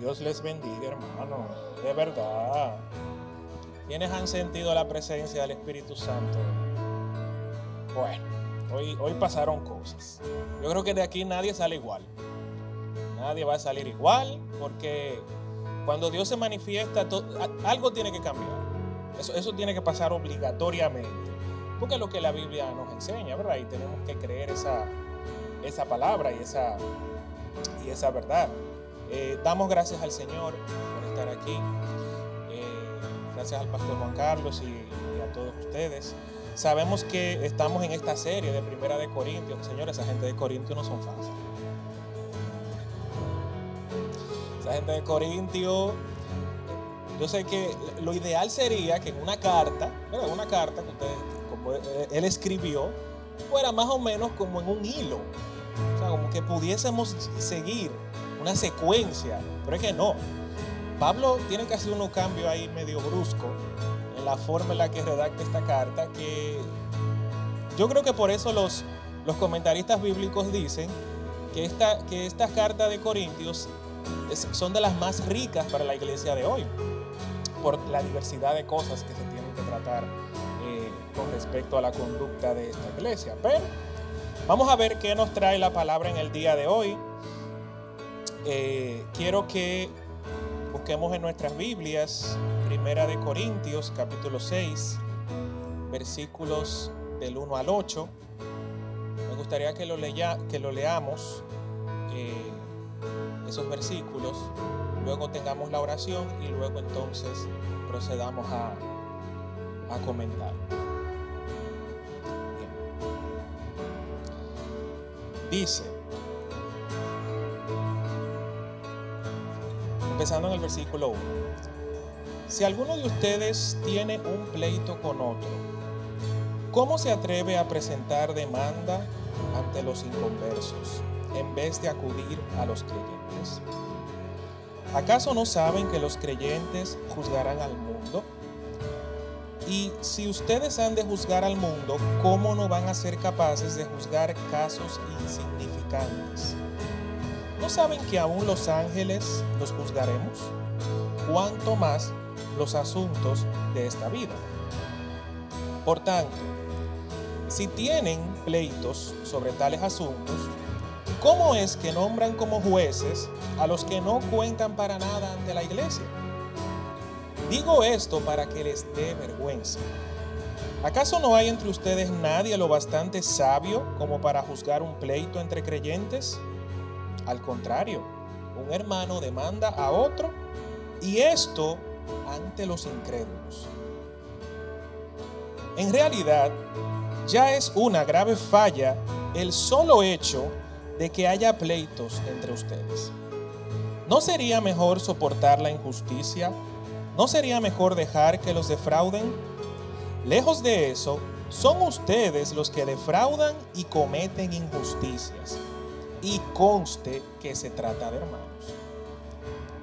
Dios les bendiga, hermano. De verdad. ¿Quiénes han sentido la presencia del Espíritu Santo? Bueno, hoy, hoy pasaron cosas. Yo creo que de aquí nadie sale igual. Nadie va a salir igual porque cuando Dios se manifiesta, algo tiene que cambiar. Eso, eso tiene que pasar obligatoriamente. Porque es lo que la Biblia nos enseña, ¿verdad? Y tenemos que creer esa, esa palabra y esa, y esa verdad. Eh, damos gracias al Señor por estar aquí. Eh, gracias al pastor Juan Carlos y, a todos ustedes. Sabemos que estamos en esta serie de Primera de Corintios. Señores, esa gente de Corintios no son fáciles. Esa gente de Corintios, yo sé que lo ideal sería que en una carta, una carta que usted, él escribió, fuera más o menos como en un hilo. O sea, como que pudiésemos seguir una secuencia, pero es que no. Pablo tiene que hacer unos cambios ahí medio brusco en la forma en la que redacta esta carta, que yo creo que por eso los, los comentaristas bíblicos dicen que esta, que carta de Corintios son de las más ricas para la iglesia de hoy, por la diversidad de cosas que se tienen que tratar eh, con respecto a la conducta de esta iglesia. Pero vamos a ver qué nos trae la palabra en el día de hoy. Eh, quiero que busquemos en nuestras Biblias, Primera de Corintios, capítulo 6, versículos del 1 al 8. Me gustaría que lo, que lo leamos, eh, esos versículos, luego tengamos la oración y luego entonces procedamos a, a comentar. Dice, empezando en el versículo 1. Si alguno de ustedes tiene un pleito con otro, ¿cómo se atreve a presentar demanda ante los inconversos en vez de acudir a los creyentes? ¿Acaso no saben que los creyentes juzgarán al mundo? Y si ustedes han de juzgar al mundo, ¿cómo no van a ser capaces de juzgar casos insignificantes? ¿No saben que aún los ángeles los juzgaremos? ¿Cuánto más los asuntos de esta vida? Por tanto, si tienen pleitos sobre tales asuntos, ¿cómo es que nombran como jueces a los que no cuentan para nada ante la iglesia? Digo esto para que les dé vergüenza. ¿Acaso no hay entre ustedes nadie lo bastante sabio como para juzgar un pleito entre creyentes? Al contrario, un hermano demanda a otro y esto ante los incrédulos. En realidad, ya es una grave falla el solo hecho de que haya pleitos entre ustedes. ¿No sería mejor soportar la injusticia? ¿No sería mejor dejar que los defrauden? Lejos de eso, son ustedes los que defraudan y cometen injusticias y conste que se trata de hermanos.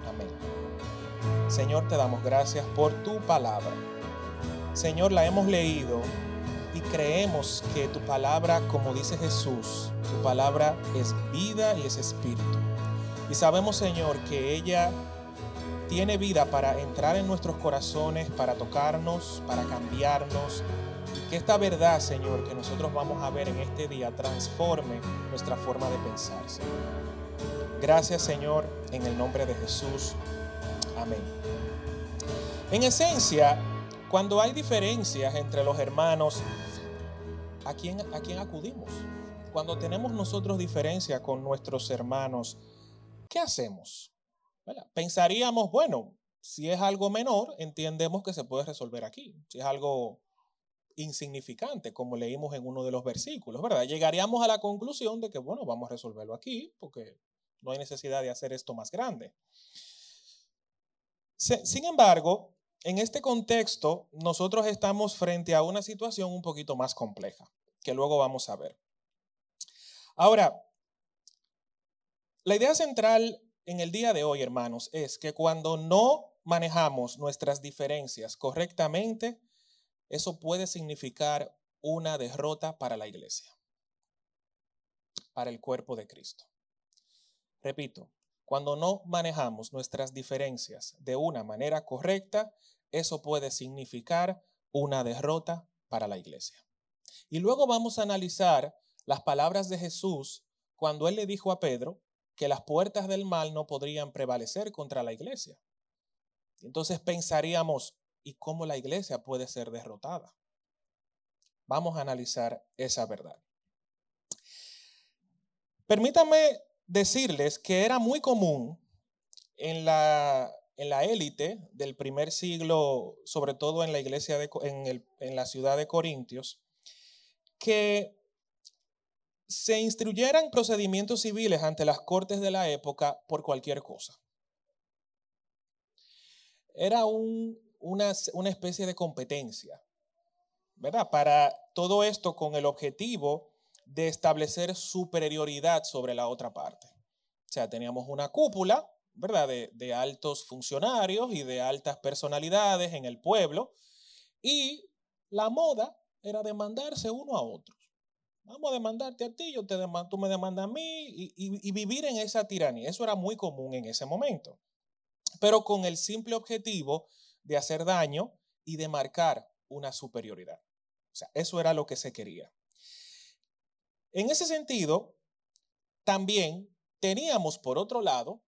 Amén. Señor, te damos gracias por tu palabra. Señor, la hemos leído y creemos que tu palabra, como dice Jesús, tu palabra es vida y es espíritu. Y sabemos, Señor, que ella tiene vida para entrar en nuestros corazones, para tocarnos, para cambiarnos, que esta verdad, Señor, que nosotros vamos a ver en este día transforme nuestra forma de pensar, Gracias, Señor, en el nombre de Jesús. Amén. En esencia, cuando hay diferencias entre los hermanos, ¿a quién, a quién acudimos? Cuando tenemos nosotros diferencia con nuestros hermanos, ¿qué hacemos? Pensaríamos, bueno, si es algo menor, entendemos que se puede resolver aquí. Si es algo insignificante, como leímos en uno de los versículos, ¿verdad? Llegaríamos a la conclusión de que, bueno, vamos a resolverlo aquí, porque no hay necesidad de hacer esto más grande. Sin embargo, en este contexto, nosotros estamos frente a una situación un poquito más compleja, que luego vamos a ver. Ahora, la idea central en el día de hoy, hermanos, es que cuando no manejamos nuestras diferencias correctamente, eso puede significar una derrota para la iglesia, para el cuerpo de Cristo. Repito, cuando no manejamos nuestras diferencias de una manera correcta, eso puede significar una derrota para la iglesia. Y luego vamos a analizar las palabras de Jesús cuando él le dijo a Pedro que las puertas del mal no podrían prevalecer contra la iglesia. Entonces pensaríamos, ¿y cómo la iglesia puede ser derrotada? Vamos a analizar esa verdad. Permítanme decirles que era muy común en la, en la élite del primer siglo, sobre todo en la iglesia, en la ciudad de Corintios, que se instruyeran procedimientos civiles ante las cortes de la época por cualquier cosa. Era un, una, una especie de competencia, ¿verdad? Para todo esto con el objetivo de establecer superioridad sobre la otra parte. O sea, teníamos una cúpula, ¿verdad? De, altos funcionarios y de altas personalidades en el pueblo. Y la moda era demandarse uno a otros. Vamos a demandarte a ti, yo te demando, tú me demandas a mí y, y vivir en esa tiranía. Eso era muy común en ese momento. Pero con el simple objetivo de hacer daño y de marcar una superioridad. O sea, eso era lo que se quería. En ese sentido, también teníamos por otro lado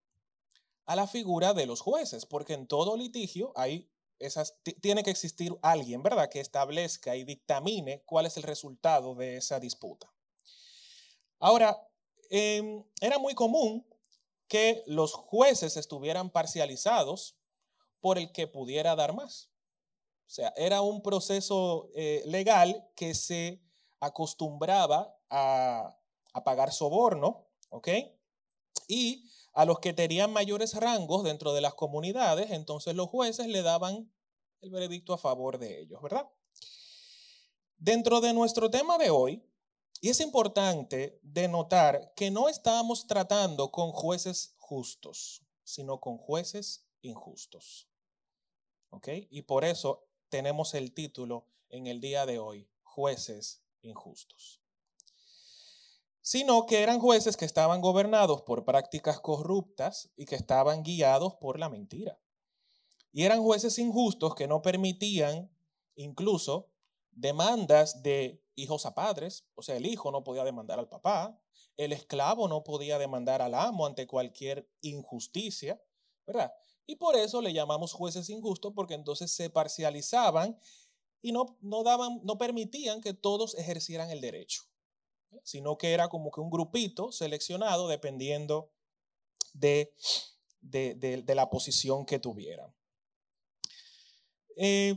a la figura de los jueces, porque en todo litigio hay esas, tiene que existir alguien, ¿verdad?, que establezca y dictamine cuál es el resultado de esa disputa. Ahora, eh, era muy común que los jueces estuvieran parcializados por el que pudiera dar más. O sea, era un proceso eh, legal que se acostumbraba a, a pagar soborno, ¿ok? Y a los que tenían mayores rangos dentro de las comunidades, entonces los jueces le daban el veredicto a favor de ellos, ¿verdad? Dentro de nuestro tema de hoy, y es importante denotar que no estamos tratando con jueces justos, sino con jueces injustos. ¿Ok? Y por eso tenemos el título en el día de hoy, jueces injustos sino que eran jueces que estaban gobernados por prácticas corruptas y que estaban guiados por la mentira. Y eran jueces injustos que no permitían incluso demandas de hijos a padres, o sea, el hijo no podía demandar al papá, el esclavo no podía demandar al amo ante cualquier injusticia, ¿verdad? Y por eso le llamamos jueces injustos porque entonces se parcializaban y no, no, daban, no permitían que todos ejercieran el derecho sino que era como que un grupito seleccionado dependiendo de, de, la posición que tuvieran. Eh,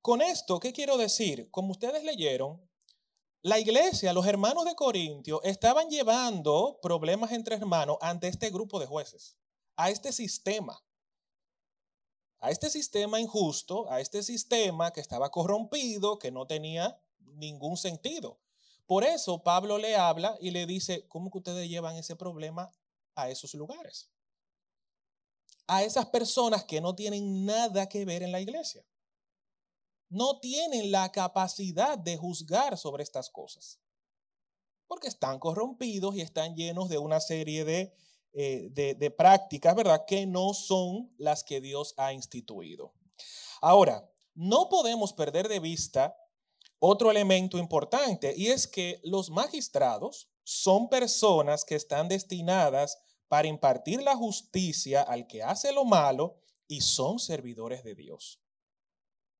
con esto, ¿qué quiero decir? Como ustedes leyeron, la iglesia, los hermanos de Corintio, estaban llevando problemas entre hermanos ante este grupo de jueces, a este sistema, a este sistema injusto, a este sistema que estaba corrompido, que no tenía ningún sentido. Por eso Pablo le habla y le dice, ¿cómo que ustedes llevan ese problema a esos lugares? A esas personas que no tienen nada que ver en la iglesia. No tienen la capacidad de juzgar sobre estas cosas. Porque están corrompidos y están llenos de una serie de, eh, de, de prácticas, ¿verdad? Que no son las que Dios ha instituido. Ahora, no podemos perder de vista otro elemento importante y es que los magistrados son personas que están destinadas para impartir la justicia al que hace lo malo y son servidores de Dios.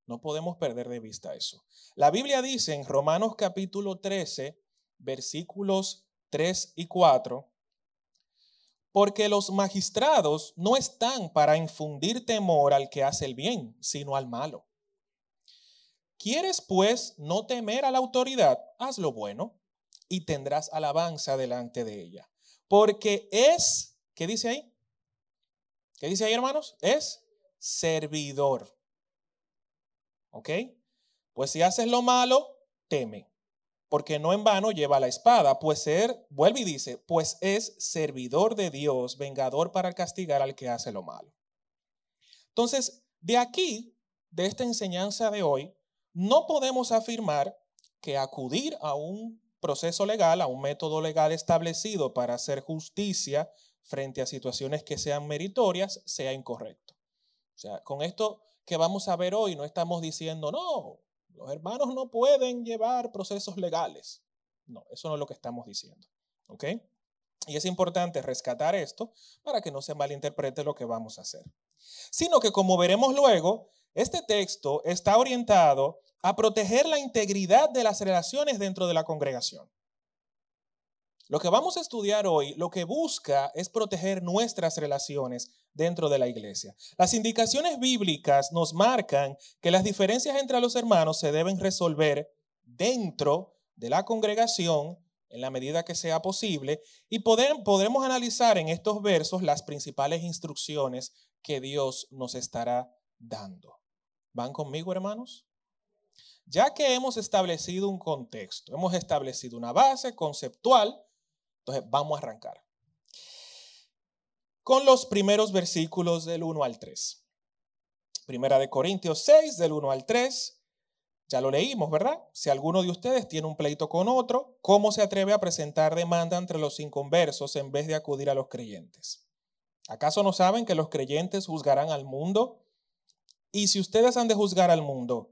No podemos perder de vista eso. La Biblia dice en Romanos capítulo 13, versículos 3 y 4, porque los magistrados no están para infundir temor al que hace el bien, sino al malo. ¿Quieres pues no temer a la autoridad? Haz lo bueno y tendrás alabanza delante de ella. Porque es, ¿qué dice ahí? ¿Qué dice ahí, hermanos? Es servidor. ¿Ok? Pues si haces lo malo, teme. Porque no en vano lleva la espada, pues ser, vuelve y dice, pues es servidor de Dios, vengador para castigar al que hace lo malo. Entonces, de aquí, de esta enseñanza de hoy, no podemos afirmar que acudir a un proceso legal, a un método legal establecido para hacer justicia frente a situaciones que sean meritorias sea incorrecto. O sea, con esto que vamos a ver hoy no estamos diciendo, no, los hermanos no pueden llevar procesos legales. No, eso no es lo que estamos diciendo. ¿Ok? Y es importante rescatar esto para que no se malinterprete lo que vamos a hacer. Sino que como veremos luego, este texto está orientado a proteger la integridad de las relaciones dentro de la congregación. Lo que vamos a estudiar hoy, lo que busca es proteger nuestras relaciones dentro de la iglesia. Las indicaciones bíblicas nos marcan que las diferencias entre los hermanos se deben resolver dentro de la congregación en la medida que sea posible y podremos analizar en estos versos las principales instrucciones que Dios nos estará dando. ¿Van conmigo, hermanos? Ya que hemos establecido un contexto, hemos establecido una base conceptual, entonces vamos a arrancar. Con los primeros versículos del 1 al 3. Primera de Corintios 6, del 1 al 3. Ya lo leímos, ¿verdad? Si alguno de ustedes tiene un pleito con otro, ¿cómo se atreve a presentar demanda entre los inconversos en vez de acudir a los creyentes? ¿Acaso no saben que los creyentes juzgarán al mundo? Y si ustedes han de juzgar al mundo,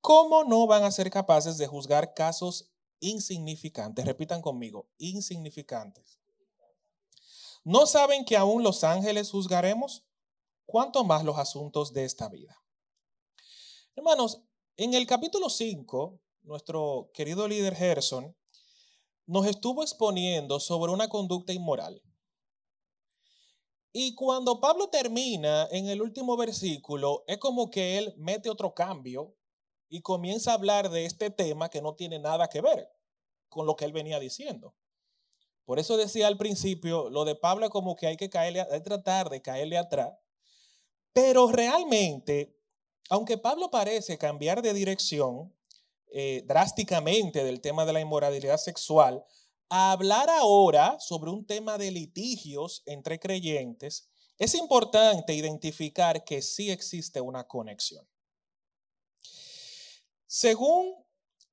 ¿cómo no van a ser capaces de juzgar casos insignificantes? Repitan conmigo, insignificantes. ¿No saben que aún los ángeles juzgaremos? ¿Cuánto más los asuntos de esta vida? Hermanos, en el capítulo 5, nuestro querido líder Gerson nos estuvo exponiendo sobre una conducta inmoral. Y cuando Pablo termina en el último versículo, es como que él mete otro cambio y comienza a hablar de este tema que no tiene nada que ver con lo que él venía diciendo. Por eso decía al principio, lo de Pablo como que hay que caerle, hay tratar de caerle atrás. Pero realmente, aunque Pablo parece cambiar de dirección eh, drásticamente del tema de la inmoralidad sexual, a hablar ahora sobre un tema de litigios entre creyentes, es importante identificar que sí existe una conexión. Según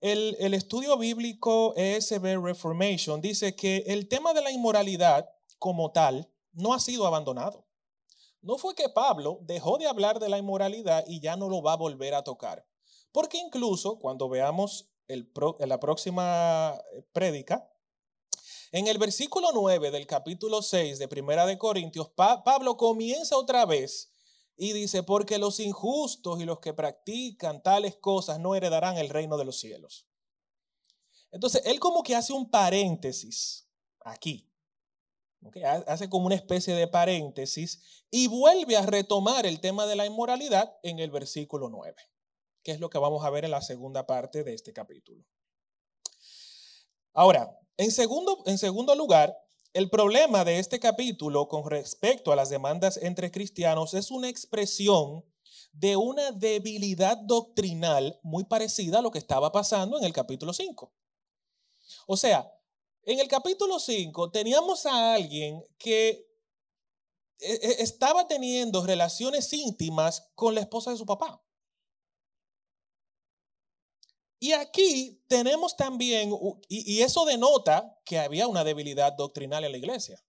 el, estudio bíblico ESB Reformation, dice que el tema de la inmoralidad como tal no ha sido abandonado. No fue que Pablo dejó de hablar de la inmoralidad y ya no lo va a volver a tocar. Porque incluso cuando veamos la próxima eh, prédica, en el versículo 9 del capítulo 6 de Primera de Corintios, Pablo comienza otra vez y dice, porque los injustos y los que practican tales cosas no heredarán el reino de los cielos. Entonces, él como que hace un paréntesis aquí. Hace como una especie de paréntesis y vuelve a retomar el tema de la inmoralidad en el versículo 9, que es lo que vamos a ver en la segunda parte de este capítulo. Ahora, en segundo, en segundo lugar, el problema de este capítulo con respecto a las demandas entre cristianos es una expresión de una debilidad doctrinal muy parecida a lo que estaba pasando en el capítulo 5. O sea, en el capítulo 5 teníamos a alguien que e, e, estaba teniendo relaciones íntimas con la esposa de su papá. Y aquí tenemos también, y, eso denota que había una debilidad doctrinal en la iglesia.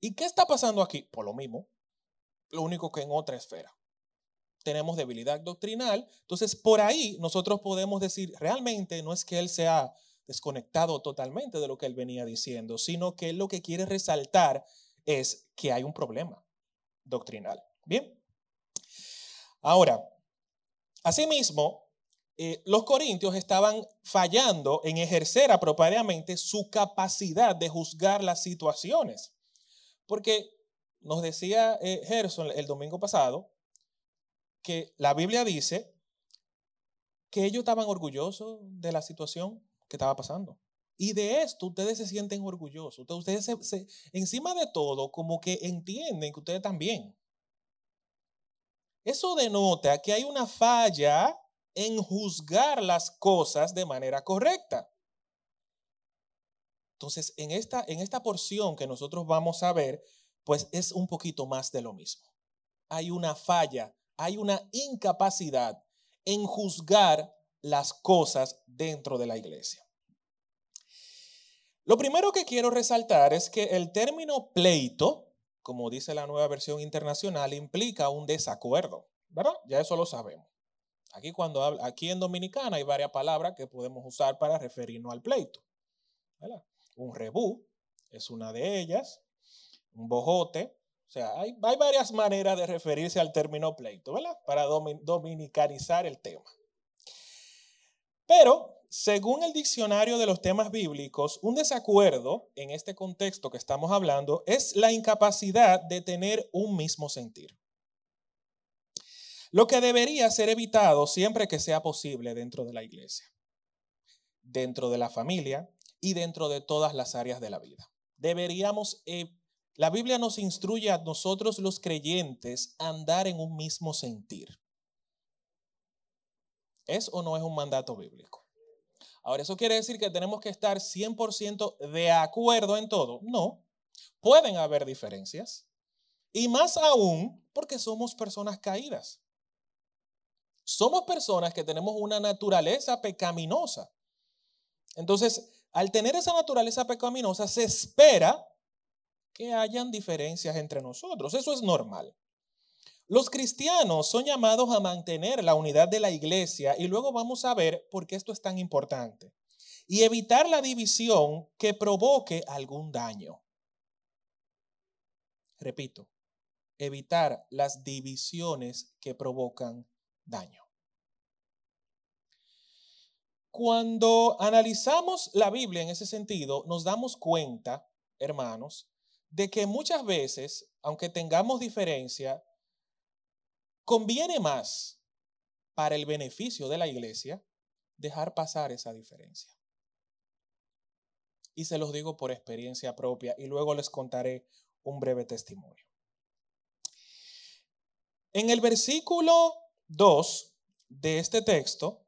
¿Y qué está pasando aquí? Por lo mismo, lo único que en otra esfera. Tenemos debilidad doctrinal, entonces por ahí nosotros podemos decir, realmente no es que él sea desconectado totalmente de lo que él venía diciendo, sino que él lo que quiere resaltar es que hay un problema doctrinal. Bien. Ahora, asimismo, eh, los corintios estaban fallando en ejercer apropiadamente su capacidad de juzgar las situaciones. Porque nos decía eh, Gerson el domingo pasado que la Biblia dice que ellos estaban orgullosos de la situación que estaba pasando. Y de esto ustedes se sienten orgullosos. Ustedes encima de todo, como que entienden que ustedes también. Eso denota que hay una falla en juzgar las cosas de manera correcta. Entonces, en esta, en esta porción que nosotros vamos a ver, pues es un poquito más de lo mismo. Hay una falla, hay una incapacidad en juzgar las cosas dentro de la iglesia. Lo primero que quiero resaltar es que el término pleito, como dice la nueva versión internacional, implica un desacuerdo, ¿verdad? Ya eso lo sabemos. Aquí, cuando habla, aquí en Dominicana hay varias palabras que podemos usar para referirnos al pleito. Un rebú es una de ellas, un bojote, o sea, hay, hay varias maneras de referirse al término pleito, ¿verdad? Para dominicanizar el tema. Pero según el diccionario de los temas bíblicos, un desacuerdo en este contexto que estamos hablando es la incapacidad de tener un mismo sentir. Lo que debería ser evitado siempre que sea posible dentro de la iglesia, dentro de la familia y dentro de todas las áreas de la vida. Deberíamos, eh, la Biblia nos instruye a nosotros los creyentes a andar en un mismo sentir. ¿Es o no es un mandato bíblico? Ahora, ¿eso quiere decir que tenemos que estar 100% de acuerdo en todo? No, pueden haber diferencias. Y más aún porque somos personas caídas. Somos personas que tenemos una naturaleza pecaminosa. Entonces, al tener esa naturaleza pecaminosa, se espera que hayan diferencias entre nosotros. Eso es normal. Los cristianos son llamados a mantener la unidad de la iglesia y luego vamos a ver por qué esto es tan importante. Y evitar la división que provoque algún daño. Repito, evitar las divisiones que provocan daño. Cuando analizamos la Biblia en ese sentido, nos damos cuenta, hermanos, de que muchas veces, aunque tengamos diferencia, Conviene más para el beneficio de la iglesia dejar pasar esa diferencia. Y se los digo por experiencia propia y luego les contaré un breve testimonio. En el versículo 2 de este texto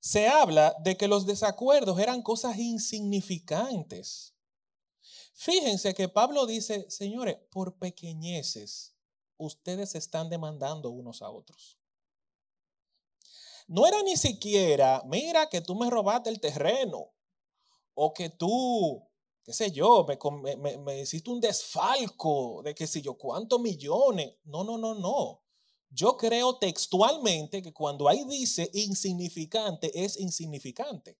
se habla de que los desacuerdos eran cosas insignificantes. Fíjense que Pablo dice, señores, por pequeñeces ustedes están demandando unos a otros. No era ni siquiera, mira que tú me robaste el terreno o que tú, qué sé yo, me, me, hiciste un desfalco de que sé yo, cuántos millones. No, no, no, no. Yo creo textualmente que cuando ahí dice insignificante, es insignificante.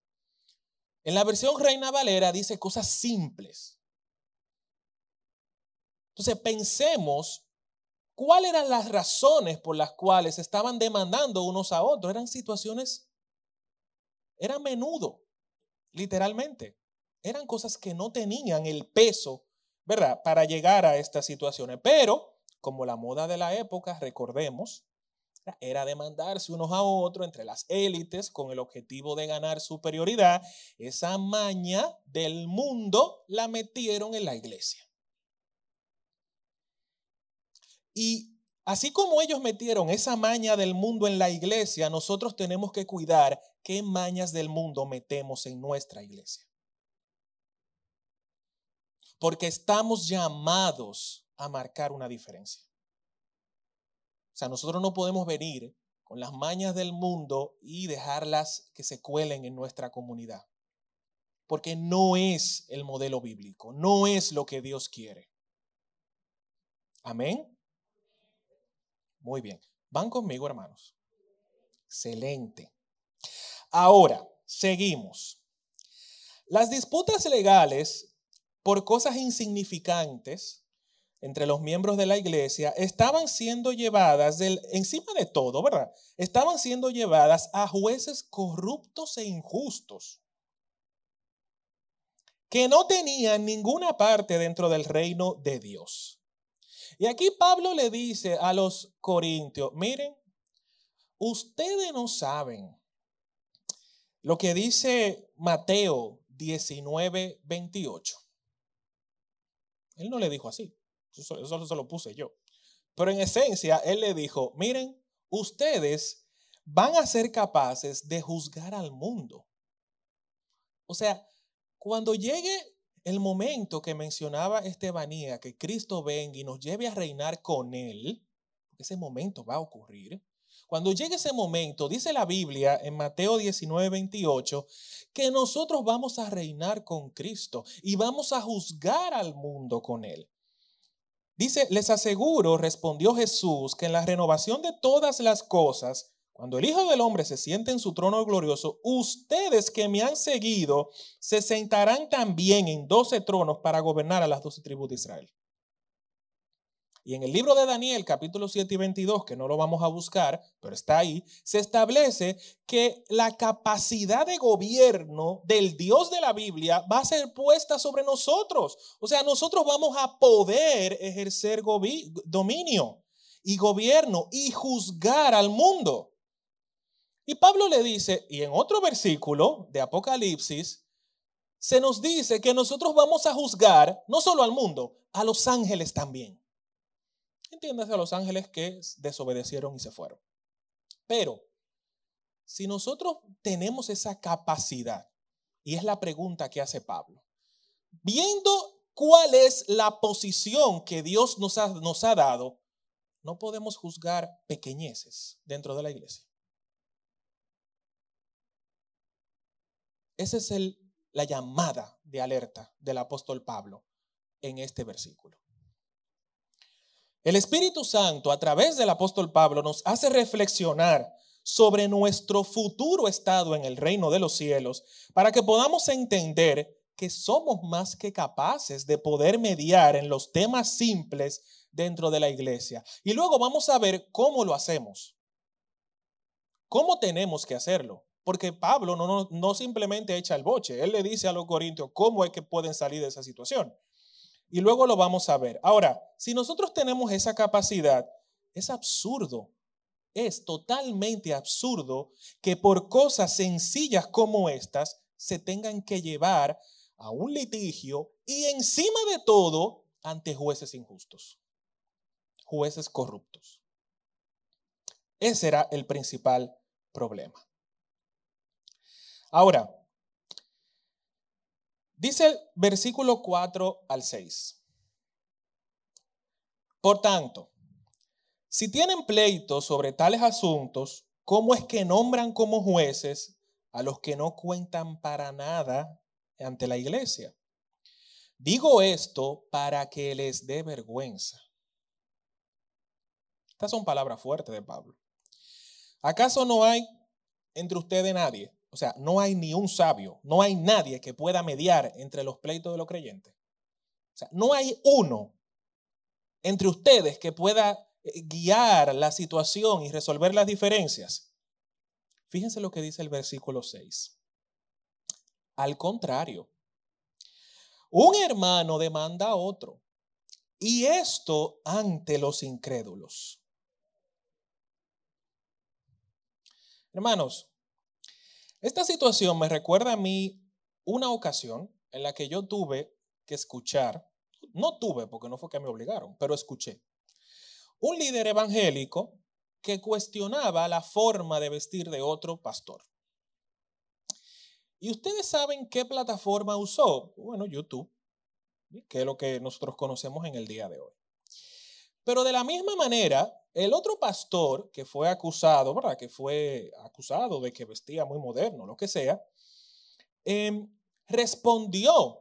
En la versión Reina Valera dice cosas simples. Entonces pensemos ¿Cuáles eran las razones por las cuales estaban demandando unos a otros? Eran situaciones, era menudo, literalmente. Eran cosas que no tenían el peso, ¿verdad?, para llegar a estas situaciones. Pero, como la moda de la época, recordemos, era demandarse unos a otros entre las élites con el objetivo de ganar superioridad. Esa maña del mundo la metieron en la iglesia. Y así como ellos metieron esa maña del mundo en la iglesia, nosotros tenemos que cuidar qué mañas del mundo metemos en nuestra iglesia. Porque estamos llamados a marcar una diferencia. O sea, nosotros no podemos venir con las mañas del mundo y dejarlas que se cuelen en nuestra comunidad. Porque no es el modelo bíblico, no es lo que Dios quiere. Amén. Muy bien. ¿Van conmigo, hermanos? Excelente. Ahora, seguimos. Las disputas legales por cosas insignificantes entre los miembros de la iglesia estaban siendo llevadas del, encima de todo, ¿verdad? Estaban siendo llevadas a jueces corruptos e injustos que no tenían ninguna parte dentro del reino de Dios. Y aquí Pablo le dice a los corintios, miren, ustedes no saben lo que dice Mateo 19, 28. Él no le dijo así, eso, eso se lo puse yo. Pero en esencia, él le dijo, miren, ustedes van a ser capaces de juzgar al mundo. O sea, cuando llegue el momento que mencionaba Estebanía, que Cristo venga y nos lleve a reinar con Él, ese momento va a ocurrir, Cuando llegue ese momento, dice la Biblia en Mateo 19, 28, que nosotros vamos a reinar con Cristo y vamos a juzgar al mundo con Él. Dice, les aseguro, respondió Jesús, que en la renovación de todas las cosas, cuando el Hijo del Hombre se siente en su trono glorioso, ustedes que me han seguido se sentarán también en doce tronos para gobernar a las doce tribus de Israel. Y en el libro de Daniel, capítulo 7 y 22, que no lo vamos a buscar, pero está ahí, se establece que la capacidad de gobierno del Dios de la Biblia va a ser puesta sobre nosotros. O sea, nosotros vamos a poder ejercer dominio y gobierno y juzgar al mundo. Y Pablo le dice, y en otro versículo de Apocalipsis, se nos dice que nosotros vamos a juzgar no solo al mundo, a los ángeles también. Entiéndase a los ángeles que desobedecieron y se fueron. Pero si nosotros tenemos esa capacidad, y es la pregunta que hace Pablo, viendo cuál es la posición que Dios nos ha, nos ha dado, no podemos juzgar pequeñeces dentro de la iglesia. Esa es el, la llamada de alerta del apóstol Pablo en este versículo. El Espíritu Santo, a través del apóstol Pablo, nos hace reflexionar sobre nuestro futuro estado en el reino de los cielos para que podamos entender que somos más que capaces de poder mediar en los temas simples dentro de la iglesia. Y luego vamos a ver cómo lo hacemos. ¿Cómo tenemos que hacerlo? Porque Pablo no, simplemente echa el boche, él le dice a los corintios cómo es que pueden salir de esa situación y luego lo vamos a ver. Ahora, si nosotros tenemos esa capacidad, es absurdo, es totalmente absurdo que por cosas sencillas como estas se tengan que llevar a un litigio y encima de todo ante jueces injustos, jueces corruptos. Ese era el principal problema. Ahora, Dice el versículo 4 al 6. Por tanto, si tienen pleitos sobre tales asuntos, ¿cómo es que nombran como jueces a los que no cuentan para nada ante la iglesia? Digo esto para que les dé vergüenza. Estas son palabras fuertes de Pablo. ¿Acaso no hay entre ustedes nadie o sea, no hay ni un sabio, no hay nadie que pueda mediar entre los pleitos de los creyentes. O sea, no hay uno entre ustedes que pueda eh, guiar la situación y resolver las diferencias. Fíjense lo que dice el versículo 6. Al contrario, un hermano demanda a otro, y esto ante los incrédulos. Hermanos, esta situación me recuerda a mí una ocasión en la que yo tuve que escuchar, no tuve porque no fue que me obligaron, pero escuché, un líder evangélico que cuestionaba la forma de vestir de otro pastor. ¿Y ustedes saben qué plataforma usó? Bueno, YouTube, que es lo que nosotros conocemos en el día de hoy. Pero de la misma manera, el otro pastor que fue acusado, ¿verdad? Que fue acusado de que vestía muy moderno, lo que sea, em, respondió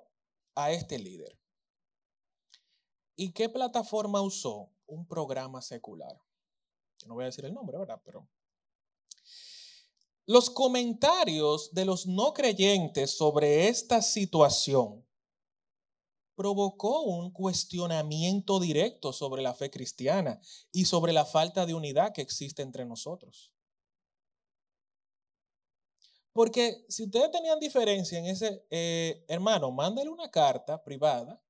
a este líder. ¿Y qué plataforma usó? Un programa secular. no voy a decir el nombre, ¿verdad? Pero los comentarios de los no creyentes sobre esta situación provocó un cuestionamiento directo sobre la fe cristiana y sobre la falta de unidad que existe entre nosotros. Porque si ustedes tenían diferencia en ese, eh, hermano, mándale una carta privada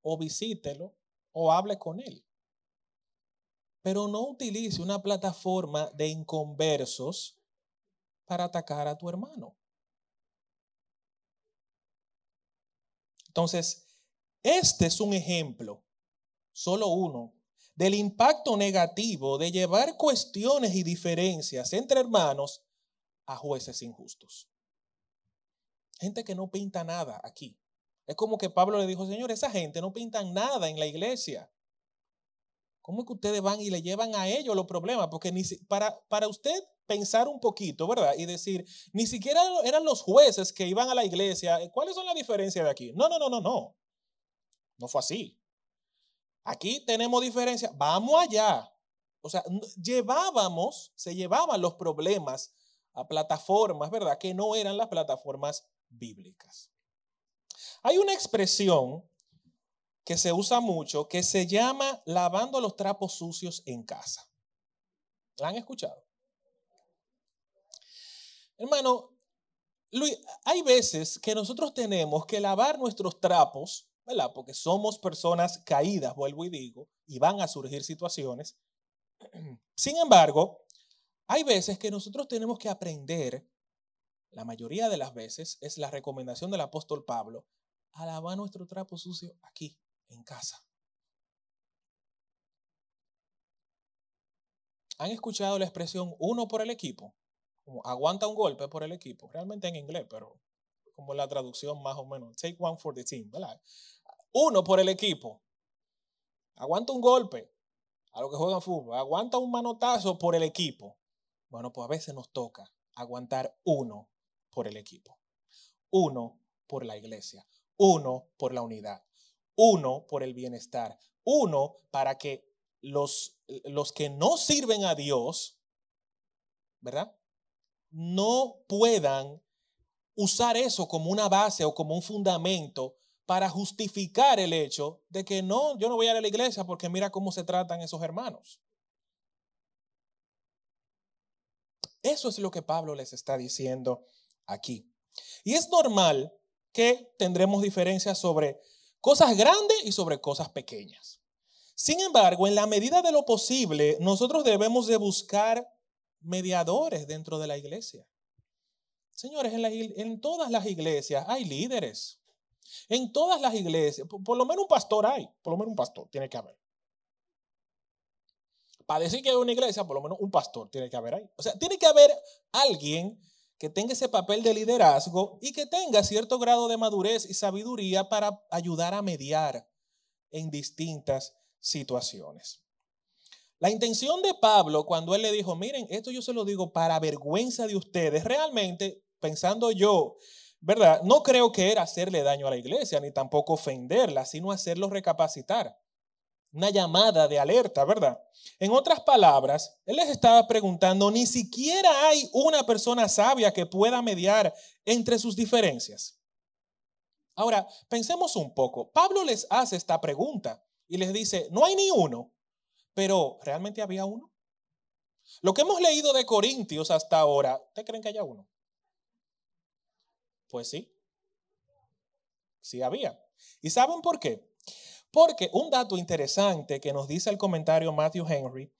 o visítelo o hable con él. Pero no utilice una plataforma de inconversos para atacar a tu hermano. Entonces, este es un ejemplo, solo uno, del impacto negativo de llevar cuestiones y diferencias entre hermanos a jueces injustos. Gente que no pinta nada aquí. Es como que Pablo le dijo, Señor, esa gente no pinta nada en la iglesia. ¿Cómo es que ustedes van y le llevan a ellos los problemas? Porque ni para, para usted pensar un poquito, ¿verdad? Y decir, ni siquiera eran los jueces que iban a la iglesia. ¿Cuáles son las diferencias de aquí? No, no, no, no, no. No fue así. Aquí tenemos diferencias. Vamos allá. O sea, llevábamos, se llevaban los problemas a plataformas, ¿verdad? Que no eran las plataformas bíblicas. Hay una expresión que se usa mucho que se llama lavando los trapos sucios en casa. ¿La han escuchado? Hermano, Luis, hay veces que nosotros tenemos que lavar nuestros trapos, ¿verdad? Porque somos personas caídas, vuelvo y digo, y van a surgir situaciones. Sin embargo, hay veces que nosotros tenemos que aprender, la mayoría de las veces es la recomendación del apóstol Pablo, a lavar nuestro trapo sucio aquí, en casa. ¿Han escuchado la expresión uno por el equipo? Aguanta un golpe por el equipo. Realmente en inglés, pero como la traducción más o menos. Take one for the team, ¿verdad? Uno por el equipo. Aguanta un golpe a lo que juegan fútbol. Aguanta un manotazo por el equipo. Bueno, pues a veces nos toca aguantar uno por el equipo. Uno por la iglesia. Uno por la unidad uno por el bienestar, uno para que los, los que no sirven a Dios, ¿verdad? No puedan usar eso como una base o como un fundamento para justificar el hecho de que no, yo no voy a, ir a la iglesia porque mira cómo se tratan esos hermanos. Eso es lo que Pablo les está diciendo aquí. Y es normal que tendremos diferencias sobre cosas grandes y sobre cosas pequeñas. Sin embargo, en la medida de lo posible, nosotros debemos de buscar mediadores dentro de la iglesia. Señores, en, todas las iglesias hay líderes. En todas las iglesias, por, lo menos un pastor hay, por lo menos un pastor tiene que haber. Para decir que hay una iglesia, por lo menos un pastor tiene que haber ahí. O sea, tiene que haber alguien que tenga ese papel de liderazgo y que tenga cierto grado de madurez y sabiduría para ayudar a mediar en distintas situaciones. La intención de Pablo cuando él le dijo, miren, esto yo se lo digo para vergüenza de ustedes, realmente pensando yo, ¿verdad? No creo que era hacerle daño a la iglesia, ni tampoco ofenderla, sino hacerlo recapacitar una llamada de alerta, ¿verdad? En otras palabras, él les estaba preguntando, ni siquiera hay una persona sabia que pueda mediar entre sus diferencias. Ahora, pensemos un poco. Pablo les hace esta pregunta y les dice, no hay ni uno, pero ¿realmente había uno? Lo que hemos leído de Corintios hasta ahora, ¿ustedes creen que haya uno? Pues sí, sí había. ¿Y saben por qué? Porque un dato interesante que nos dice el comentario Matthew Henry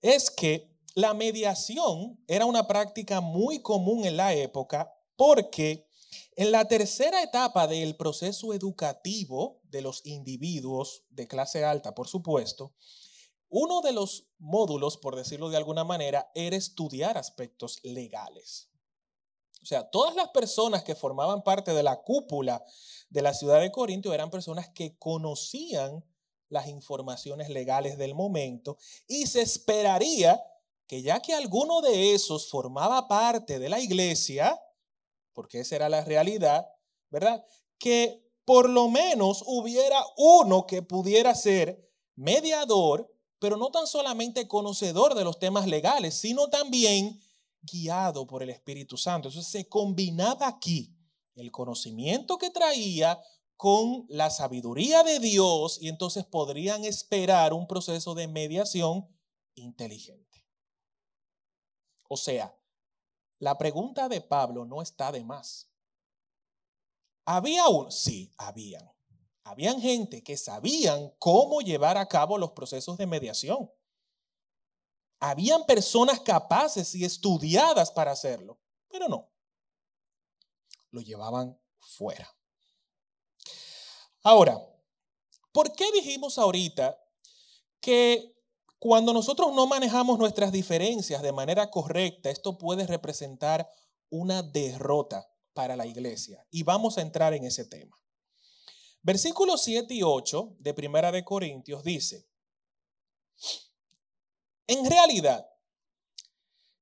es que la mediación era una práctica muy común en la época porque en la tercera etapa del proceso educativo de los individuos de clase alta, por supuesto, uno de los módulos, por decirlo de alguna manera, era estudiar aspectos legales. O sea, todas las personas que formaban parte de la cúpula de la ciudad de Corinto eran personas que conocían las informaciones legales del momento y se esperaría que ya que alguno de esos formaba parte de la iglesia, porque esa era la realidad, ¿verdad? Que por lo menos hubiera uno que pudiera ser mediador, pero no tan solamente conocedor de los temas legales, sino también guiado por el Espíritu Santo. Entonces se combinaba aquí el conocimiento que traía con la sabiduría de Dios y entonces podrían esperar un proceso de mediación inteligente. O sea, la pregunta de Pablo no está de más. ¿Había uno? Sí, habían. Habían gente que sabían cómo llevar a cabo los procesos de mediación. Habían personas capaces y estudiadas para hacerlo, pero no lo llevaban fuera. Ahora, ¿por qué dijimos ahorita que cuando nosotros no manejamos nuestras diferencias de manera correcta, esto puede representar una derrota para la iglesia? Y vamos a entrar en ese tema. Versículos 7 y 8 de Primera de Corintios dice, En realidad,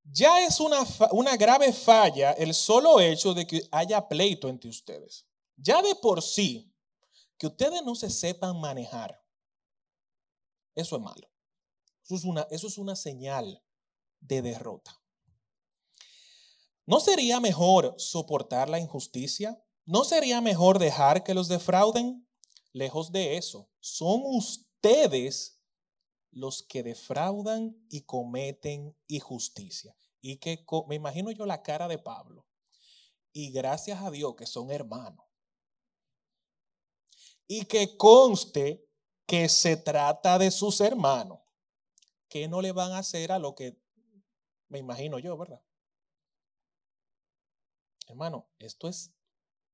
ya es una, una, grave falla el solo hecho de que haya pleito entre ustedes. Ya de por sí, que ustedes no se sepan manejar, eso es malo. Eso es una, eso es una señal de derrota. ¿No sería mejor soportar la injusticia? ¿No sería mejor dejar que los defrauden? Lejos de eso, son ustedes los que defraudan y cometen injusticia. Y que me imagino yo la cara de Pablo. Y gracias a Dios que son hermanos. Y que conste que se trata de sus hermanos. que no le van a hacer a lo que me imagino yo, verdad? Hermano, esto es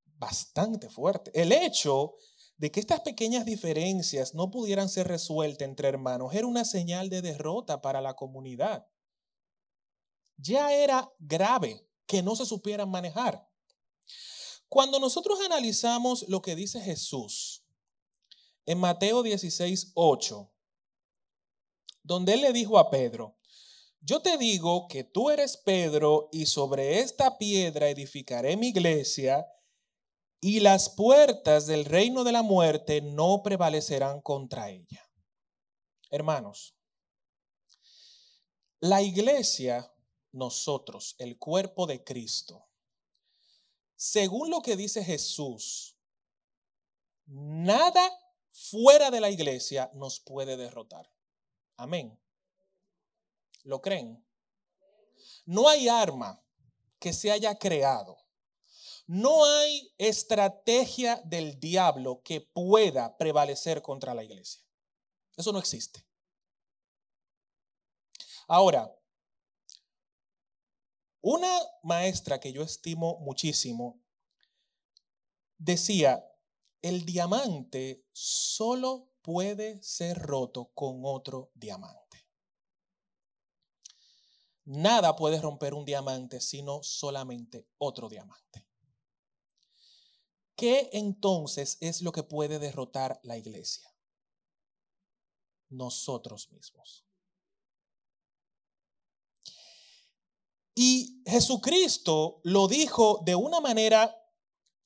bastante fuerte. El hecho de que estas pequeñas diferencias no pudieran ser resueltas entre hermanos era una señal de derrota para la comunidad ya era grave que no se supieran manejar. Cuando nosotros analizamos lo que dice Jesús en Mateo 16, 8, donde él le dijo a Pedro, yo te digo que tú eres Pedro y sobre esta piedra edificaré mi iglesia y las puertas del reino de la muerte no prevalecerán contra ella. Hermanos, la iglesia nosotros, el cuerpo de Cristo, según lo que dice Jesús, nada fuera de la iglesia nos puede derrotar. Amén. ¿Lo creen? No hay arma que se haya creado. No hay estrategia del diablo que pueda prevalecer contra la iglesia. Eso no existe. Ahora, una maestra que yo estimo muchísimo decía, el diamante solo puede ser roto con otro diamante. Nada puede romper un diamante sino solamente otro diamante. ¿Qué entonces es lo que puede derrotar la iglesia? Nosotros mismos. Y Jesucristo lo dijo de una manera,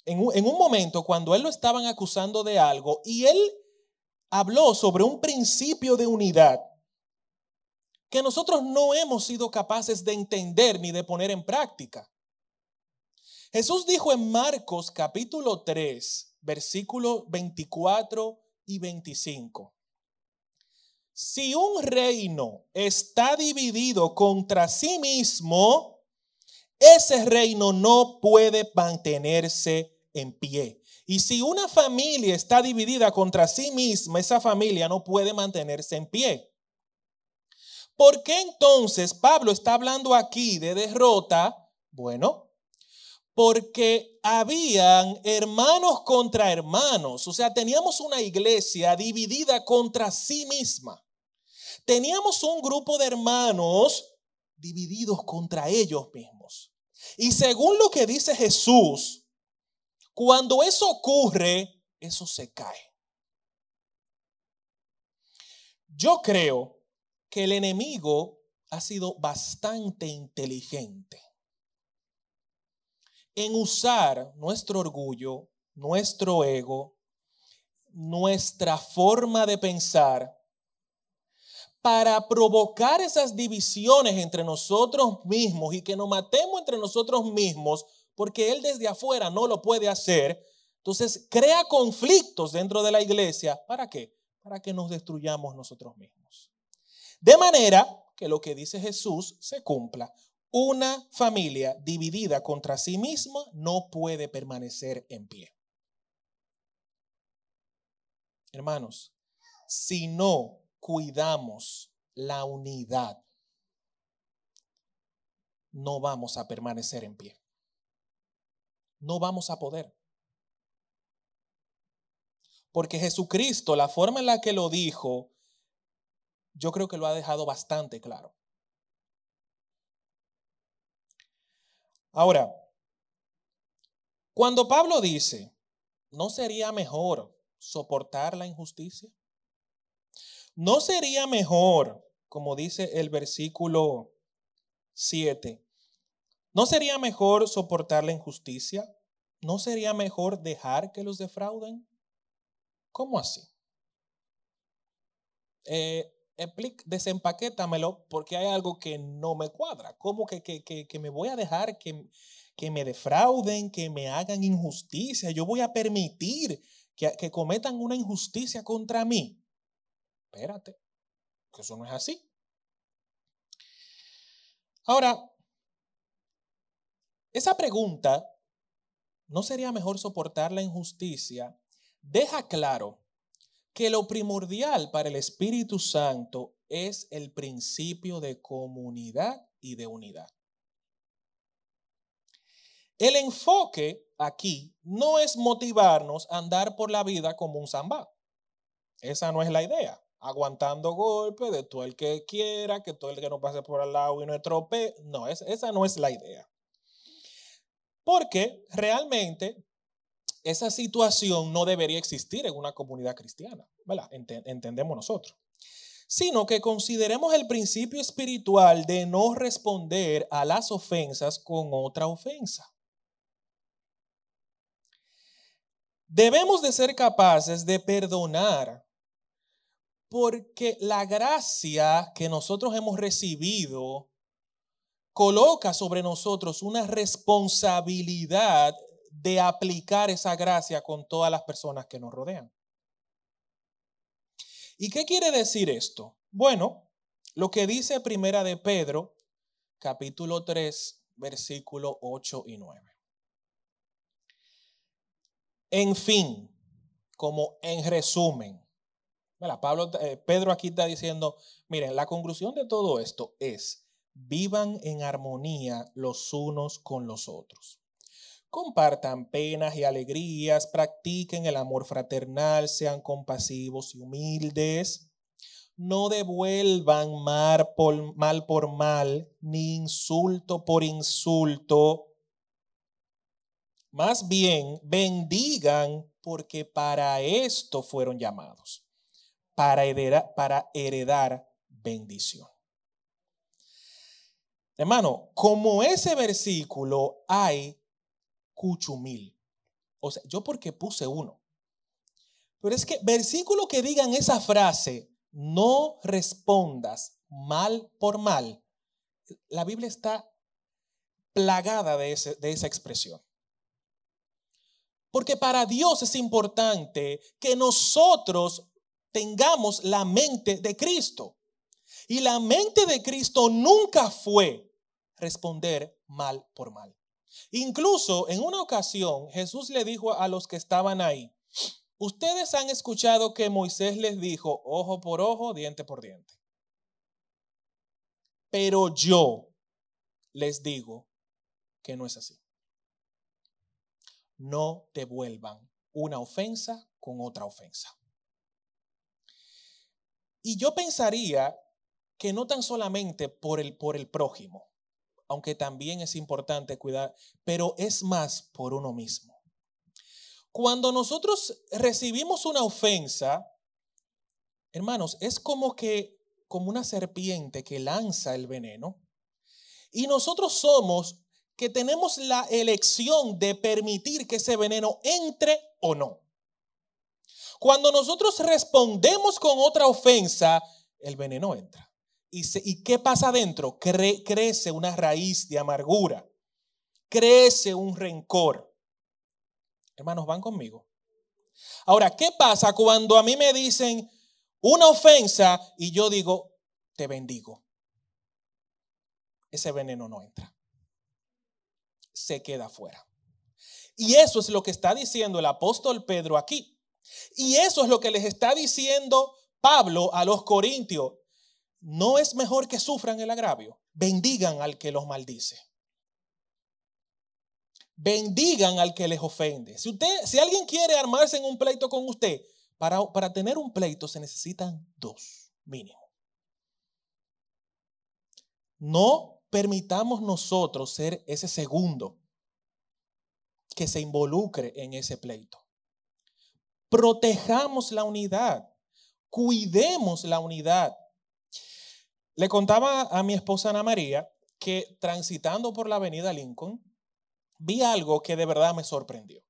en un, en un, momento cuando él lo estaban acusando de algo, y él habló sobre un principio de unidad que nosotros no hemos sido capaces de entender ni de poner en práctica. Jesús dijo en Marcos capítulo 3, versículos 24 y 25. Si un reino está dividido contra sí mismo, ese reino no puede mantenerse en pie. Y si una familia está dividida contra sí misma, esa familia no puede mantenerse en pie. ¿Por qué entonces Pablo está hablando aquí de derrota? Bueno, porque habían hermanos contra hermanos, o sea, teníamos una iglesia dividida contra sí misma teníamos un grupo de hermanos divididos contra ellos mismos. Y según lo que dice Jesús, cuando eso ocurre, eso se cae. Yo creo que el enemigo ha sido bastante inteligente en usar nuestro orgullo, nuestro ego, nuestra forma de pensar para provocar esas divisiones entre nosotros mismos y que nos matemos entre nosotros mismos, porque Él desde afuera no lo puede hacer, entonces crea conflictos dentro de la iglesia. ¿Para qué? Para que nos destruyamos nosotros mismos. De manera que lo que dice Jesús se cumpla. Una familia dividida contra sí misma no puede permanecer en pie. Hermanos, si no cuidamos la unidad, no vamos a permanecer en pie. No vamos a poder. Porque Jesucristo, la forma en la que lo dijo, yo creo que lo ha dejado bastante claro. Ahora, cuando Pablo dice, ¿no sería mejor soportar la injusticia? ¿No sería mejor, como dice el versículo 7, ¿no sería mejor soportar la injusticia? ¿No sería mejor dejar que los defrauden? ¿Cómo así? Eh, desempaquétamelo porque hay algo que no me cuadra. ¿Cómo que, que, me voy a dejar que, que, me defrauden, que me hagan injusticia? Yo voy a permitir que, que cometan una injusticia contra mí. Espérate, que eso no es así. Ahora, esa pregunta, ¿no sería mejor soportar la injusticia? Deja claro que lo primordial para el Espíritu Santo es el principio de comunidad y de unidad. El enfoque aquí no es motivarnos a andar por la vida como un zambá. Esa no es la idea. Aguantando golpes de todo el que quiera, que todo el que no pase por al lado y no estropee. No, esa no es la idea. Porque realmente esa situación no debería existir en una comunidad cristiana, ¿verdad? entendemos nosotros. Sino que consideremos el principio espiritual de no responder a las ofensas con otra ofensa. Debemos de ser capaces de perdonar porque la gracia que nosotros hemos recibido coloca sobre nosotros una responsabilidad de aplicar esa gracia con todas las personas que nos rodean. ¿Y qué quiere decir esto? Bueno, lo que dice Primera de Pedro, capítulo 3, versículo 8 y 9. En fin, como en resumen, Pablo, eh, Pedro aquí está diciendo, miren, la conclusión de todo esto es, vivan en armonía los unos con los otros. Compartan penas y alegrías, practiquen el amor fraternal, sean compasivos y humildes. No devuelvan mal por, mal ni insulto por insulto. Más bien, bendigan porque para esto fueron llamados, para heredar, para heredar bendición. Hermano, como ese versículo hay cuchumil. O sea, yo porque puse uno. Pero es que versículo que digan esa frase, no respondas mal por mal, la Biblia está plagada de, de esa expresión. Porque para Dios es importante que nosotros tengamos la mente de Cristo. Y la mente de Cristo nunca fue responder mal por mal. Incluso en una ocasión Jesús le dijo a los que estaban ahí, ustedes han escuchado que Moisés les dijo ojo por ojo, diente por diente. Pero yo les digo que no es así. No devuelvan una ofensa con otra ofensa. Y yo pensaría que no tan solamente por el, por el prójimo, aunque también es importante cuidar, pero es más por uno mismo. Cuando nosotros recibimos una ofensa, hermanos, es como que, como una serpiente que lanza el veneno, y nosotros somos que tenemos la elección de permitir que ese veneno entre o no. Cuando nosotros respondemos con otra ofensa, el veneno entra. ¿Y, qué pasa adentro? crece una raíz de amargura, crece un rencor. Hermanos, van conmigo. Ahora, ¿qué pasa cuando a mí me dicen una ofensa y yo digo, te bendigo? Ese veneno no entra. Se queda afuera. Y eso es lo que está diciendo el apóstol Pedro aquí. Y eso es lo que les está diciendo Pablo a los corintios. ¿No es mejor que sufran el agravio? Bendigan al que los maldice. Bendigan al que les ofende. Si, usted, si alguien quiere armarse en un pleito con usted, para, para tener un pleito se necesitan dos mínimo. No permitamos nosotros ser ese segundo que se involucre en ese pleito. Protejamos la unidad. Cuidemos la unidad. Le contaba a mi esposa Ana María que transitando por la avenida Lincoln, vi algo que de verdad me sorprendió.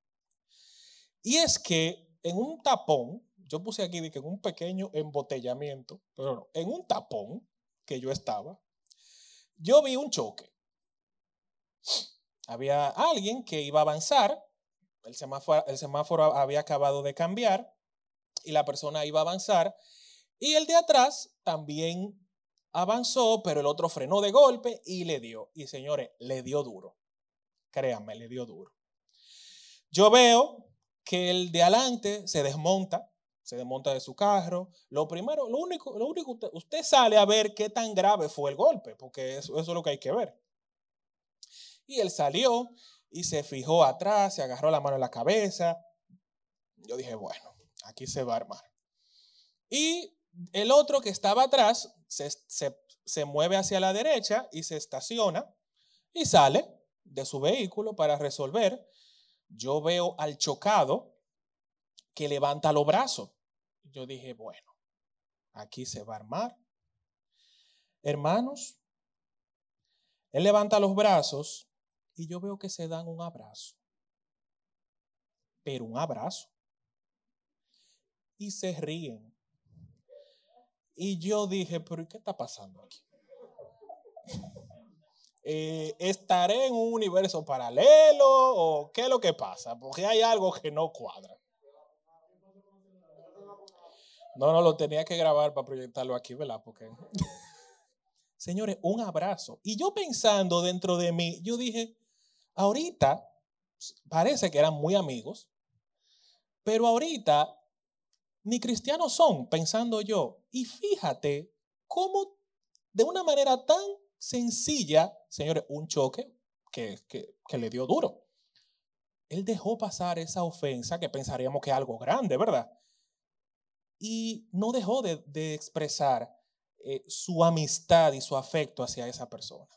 Y es que en un tapón, yo puse aquí que en un pequeño embotellamiento, pero en un tapón que yo estaba, yo vi un choque. Había alguien que iba a avanzar, el semáforo, el semáforo había acabado de cambiar y la persona iba a avanzar y el de atrás también avanzó, pero el otro frenó de golpe y le dio. Y señores, le dio duro. Créanme, le dio duro. Yo veo que el de adelante se desmonta, se desmonta de su carro. Lo primero, lo único, lo único, usted, usted sale a ver qué tan grave fue el golpe, porque eso, eso es lo que hay que ver. Y él salió y se fijó atrás, se agarró la mano en la cabeza. Yo dije, bueno, aquí se va a armar. Y el otro que estaba atrás se, se, mueve hacia la derecha y se estaciona y sale de su vehículo para resolver. Yo veo al chocado que levanta los brazos. Yo dije, bueno, aquí se va a armar. Hermanos, él levanta los brazos y yo veo que se dan un abrazo. Pero un abrazo. Y se ríen. Y yo dije, pero ¿qué está pasando aquí? Eh, ¿Estaré en un universo paralelo o qué es lo que pasa? Porque hay algo que no cuadra. No, no, lo tenía que grabar para proyectarlo aquí, ¿verdad? Porque, señores, un abrazo. Y yo pensando dentro de mí, yo dije, ahorita parece que eran muy amigos, pero ahorita ni cristianos son, pensando yo. Y fíjate cómo de una manera tan sencilla, señores, un choque que, que, le dio duro. Él dejó pasar esa ofensa que pensaríamos que es algo grande, ¿verdad? Y no dejó de, expresar eh, su amistad y su afecto hacia esa persona.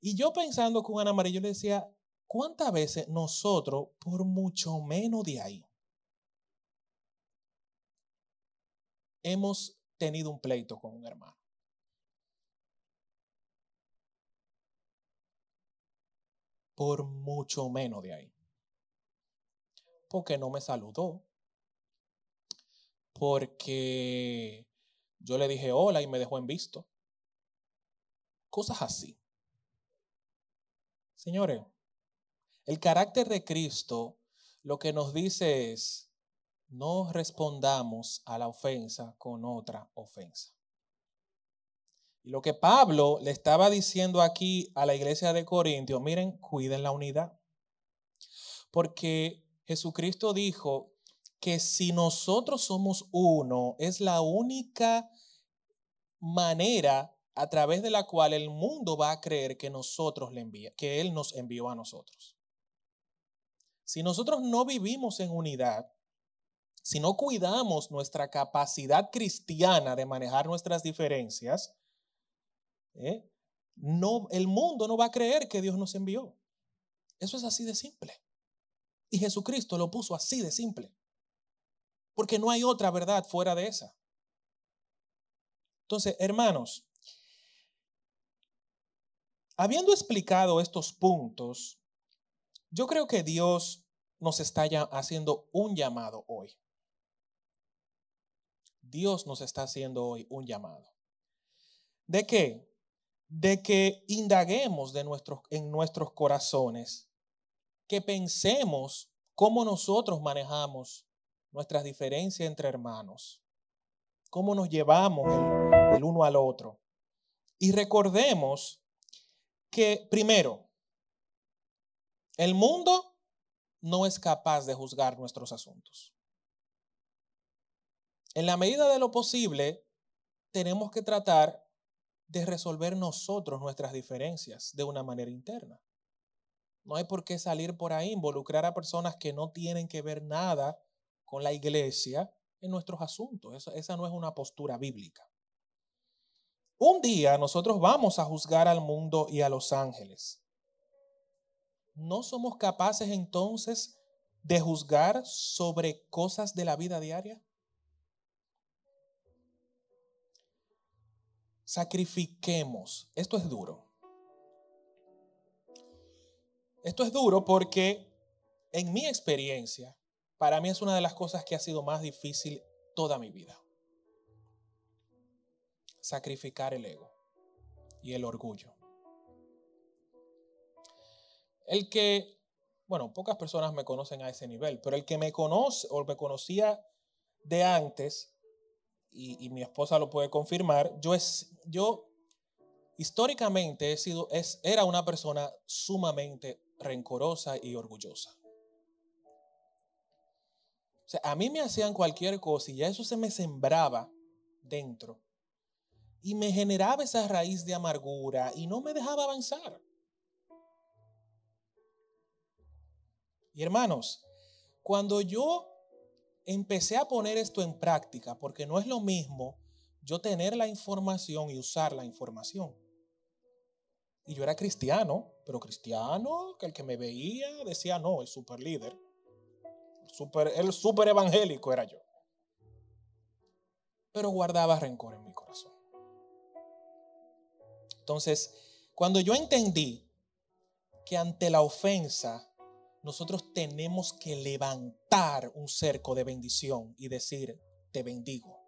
Y yo pensando con Ana María, yo le decía, ¿cuántas veces nosotros, por mucho menos de ahí, hemos tenido un pleito con un hermano. Por mucho menos de ahí. Porque no me saludó. Porque yo le dije hola y me dejó en visto. Cosas así. Señores, el carácter de Cristo lo que nos dice es, no respondamos a la ofensa con otra ofensa. Y lo que Pablo le estaba diciendo aquí a la iglesia de Corintios, miren, cuiden la unidad. Porque Jesucristo dijo que si nosotros somos uno, es la única manera a través de la cual el mundo va a creer que nosotros le envía, que él nos envió a nosotros. Si nosotros no vivimos en unidad, si no cuidamos nuestra capacidad cristiana de manejar nuestras diferencias, ¿eh? el mundo no va a creer que Dios nos envió. Eso es así de simple. Y Jesucristo lo puso así de simple. Porque no hay otra verdad fuera de esa. Entonces, hermanos, habiendo explicado estos puntos, yo creo que Dios nos está ya haciendo un llamado hoy. Dios nos está haciendo hoy un llamado. ¿De qué? De que indaguemos de nuestros, en nuestros corazones, que pensemos cómo nosotros manejamos nuestras diferencias entre hermanos, cómo nos llevamos el, el uno al otro. Y recordemos que, primero, el mundo no es capaz de juzgar nuestros asuntos. En la medida de lo posible, tenemos que tratar de resolver nosotros nuestras diferencias de una manera interna. No hay por qué salir por ahí, involucrar a personas que no tienen que ver nada con la iglesia en nuestros asuntos. Esa, esa no es una postura bíblica. Un día nosotros vamos a juzgar al mundo y a los ángeles. ¿No somos capaces entonces de juzgar sobre cosas de la vida diaria? Sacrifiquemos. Esto es duro. Esto es duro porque en mi experiencia, para mí es una de las cosas que ha sido más difícil toda mi vida. Sacrificar el ego y el orgullo. El que, bueno, pocas personas me conocen a ese nivel, pero el que me conoce o me conocía de antes, y, mi esposa lo puede confirmar, yo, es, yo históricamente he sido, es, era una persona sumamente rencorosa y orgullosa. O sea, a mí me hacían cualquier cosa y ya eso se me sembraba dentro. Y me generaba esa raíz de amargura y no me dejaba avanzar. Y hermanos, cuando yo empecé a poner esto en práctica, porque no es lo mismo yo tener la información y usar la información. Y yo era cristiano, pero cristiano, que el que me veía decía, no, el super líder, el super, el super evangélico era yo. Pero guardaba rencor en mi corazón. Entonces, cuando yo entendí que ante la ofensa nosotros tenemos que levantar un cerco de bendición y decir, te bendigo.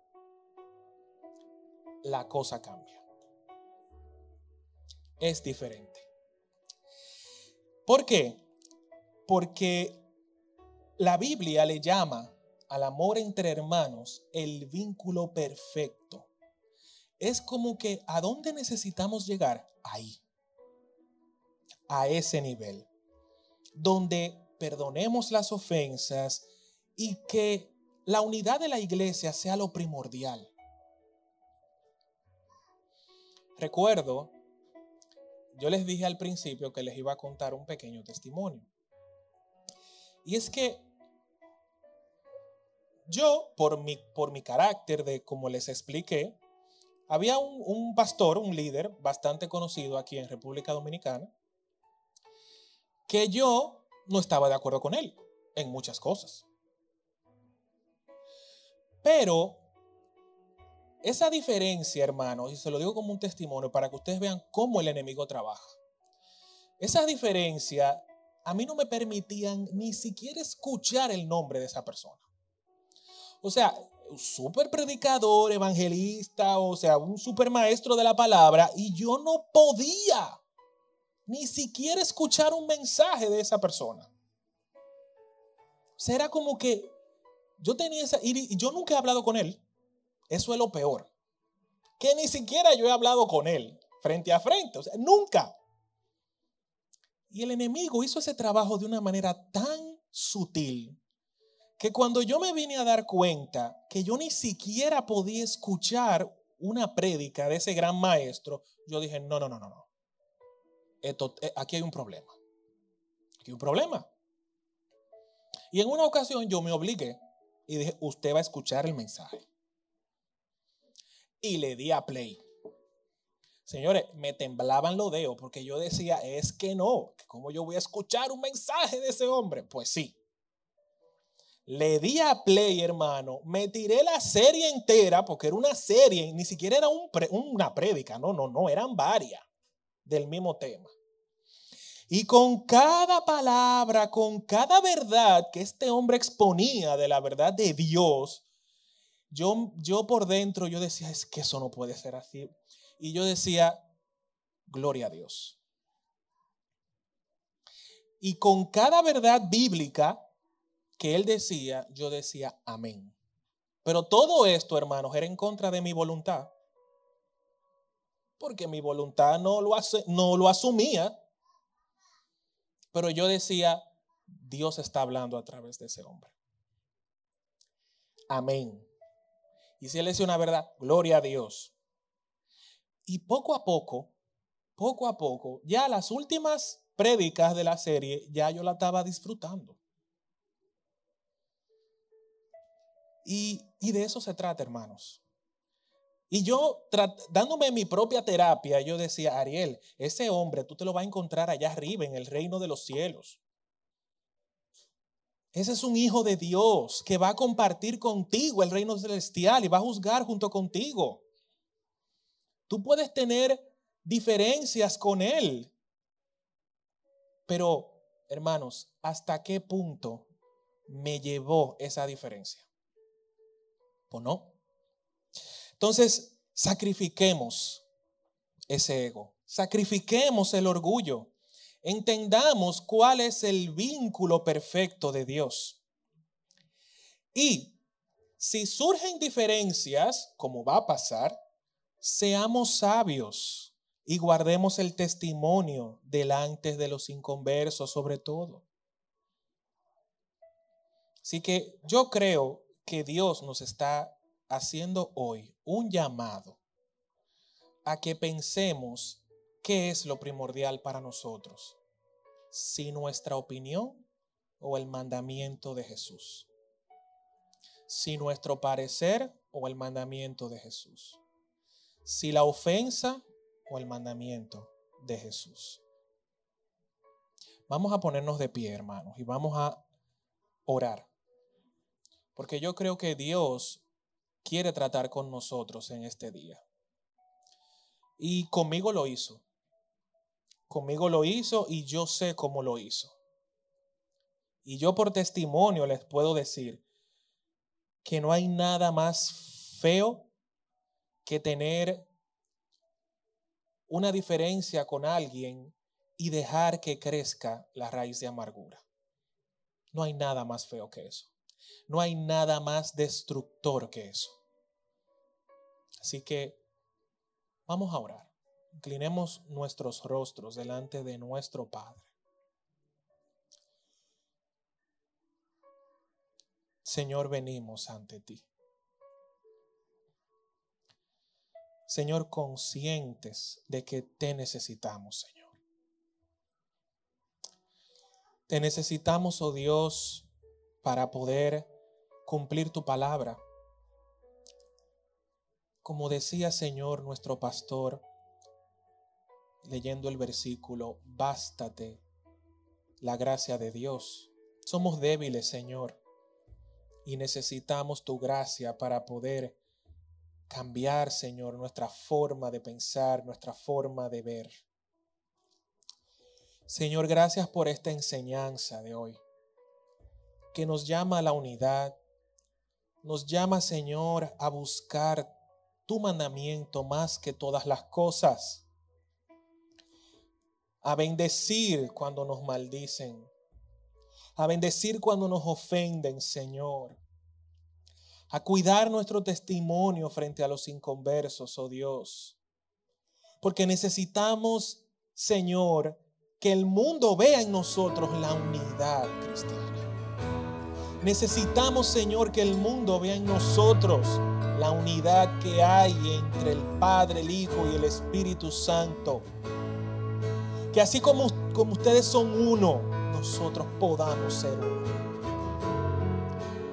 La cosa cambia. Es diferente. ¿Por qué? Porque la Biblia le llama al amor entre hermanos el vínculo perfecto. Es como que a dónde necesitamos llegar? Ahí. A ese nivel donde perdonemos las ofensas y que la unidad de la iglesia sea lo primordial. Recuerdo, yo les dije al principio que les iba a contar un pequeño testimonio. Y es que yo, por mi, por mi carácter de como les expliqué, había un, un pastor, un líder bastante conocido aquí en República Dominicana, que yo no estaba de acuerdo con él en muchas cosas. Pero esa diferencia, hermanos, y se lo digo como un testimonio para que ustedes vean cómo el enemigo trabaja. Esa diferencia a mí no me permitían ni siquiera escuchar el nombre de esa persona. O sea, un super predicador, evangelista, o sea, un super maestro de la palabra, y yo no podía ni siquiera escuchar un mensaje de esa persona. Será como que yo tenía esa, y yo nunca he hablado con él. Eso es lo peor. Que ni siquiera yo he hablado con él frente a frente. O sea, nunca. Y el enemigo hizo ese trabajo de una manera tan sutil que cuando yo me vine a dar cuenta que yo ni siquiera podía escuchar una prédica de ese gran maestro, yo dije, no, no, no, no, no. Eh, aquí hay un problema. Aquí hay un problema. Y en una ocasión yo me obligué y dije, usted va a escuchar el mensaje. Y le di a play. Señores, me temblaban los dedos porque yo decía, es que no, ¿cómo yo voy a escuchar un mensaje de ese hombre? Pues sí. Le di a play, hermano, me tiré la serie entera porque era una serie, ni siquiera era un una prédica, no, no, no, eran varias del mismo tema. Y con cada palabra, con cada verdad que este hombre exponía de la verdad de Dios, yo, yo por dentro yo decía, es que eso no puede ser así. Y yo decía, gloria a Dios. Y con cada verdad bíblica que él decía, yo decía, amén. Pero todo esto, hermanos, era en contra de mi voluntad porque mi voluntad no lo, hace, no lo asumía. Pero yo decía, Dios está hablando a través de ese hombre. Amén. Y si él dice una verdad, gloria a Dios. Y poco a poco, poco a poco, ya las últimas prédicas de la serie, ya yo la estaba disfrutando. Y de eso se trata, hermanos. Y yo, dándome mi propia terapia, yo decía, Ariel, ese hombre tú te lo vas a encontrar allá arriba, en el reino de los cielos. Ese es un hijo de Dios que va a compartir contigo el reino celestial y va a juzgar junto contigo. Tú puedes tener diferencias con Él. Pero, hermanos, ¿hasta qué punto me llevó esa diferencia? ¿O no? Entonces, sacrifiquemos ese ego, sacrifiquemos el orgullo, entendamos cuál es el vínculo perfecto de Dios. Y si surgen diferencias, como va a pasar, seamos sabios y guardemos el testimonio delante de los inconversos sobre todo. Así que yo creo que Dios nos está haciendo hoy un llamado a que pensemos qué es lo primordial para nosotros, si nuestra opinión o el mandamiento de Jesús, si nuestro parecer o el mandamiento de Jesús, si la ofensa o el mandamiento de Jesús. Vamos a ponernos de pie, hermanos, y vamos a orar. Porque yo creo que Dios quiere tratar con nosotros en este día. Y conmigo lo hizo. Conmigo lo hizo y yo sé cómo lo hizo. Y yo por testimonio les puedo decir que no hay nada más feo que tener una diferencia con alguien y dejar que crezca la raíz de amargura. No hay nada más feo que eso. No hay nada más destructor que eso. Así que vamos a orar. Inclinemos nuestros rostros delante de nuestro Padre. Señor, venimos ante ti. Señor, conscientes de que te necesitamos, Señor. Te necesitamos, oh Dios, para poder cumplir tu palabra. Como decía, Señor, nuestro pastor, leyendo el versículo, bástate la gracia de Dios. Somos débiles, Señor, y necesitamos tu gracia para poder cambiar, Señor, nuestra forma de pensar, nuestra forma de ver. Señor, gracias por esta enseñanza de hoy, que nos llama a la unidad, nos llama, Señor, a buscar tu mandamiento más que todas las cosas, a bendecir cuando nos maldicen, a bendecir cuando nos ofenden, Señor, a cuidar nuestro testimonio frente a los inconversos, oh Dios. Porque necesitamos, Señor, que el mundo vea en nosotros la unidad cristiana. Necesitamos, Señor, que el mundo vea en nosotros la unidad que hay entre el Padre, el Hijo y el Espíritu Santo. Que así como, como ustedes son uno, nosotros podamos ser uno.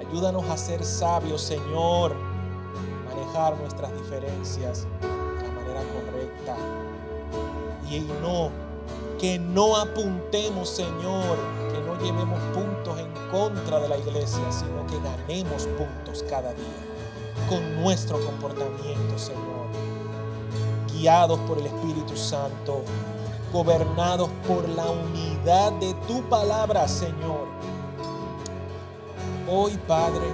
Ayúdanos a ser sabios, Señor, manejar nuestras diferencias de la manera correcta. Y no, que no apuntemos, Señor, llevemos puntos en contra de la iglesia, sino que ganemos puntos cada día con nuestro comportamiento, Señor. Guiados por el Espíritu Santo, gobernados por la unidad de tu palabra, Señor Hoy, Padre,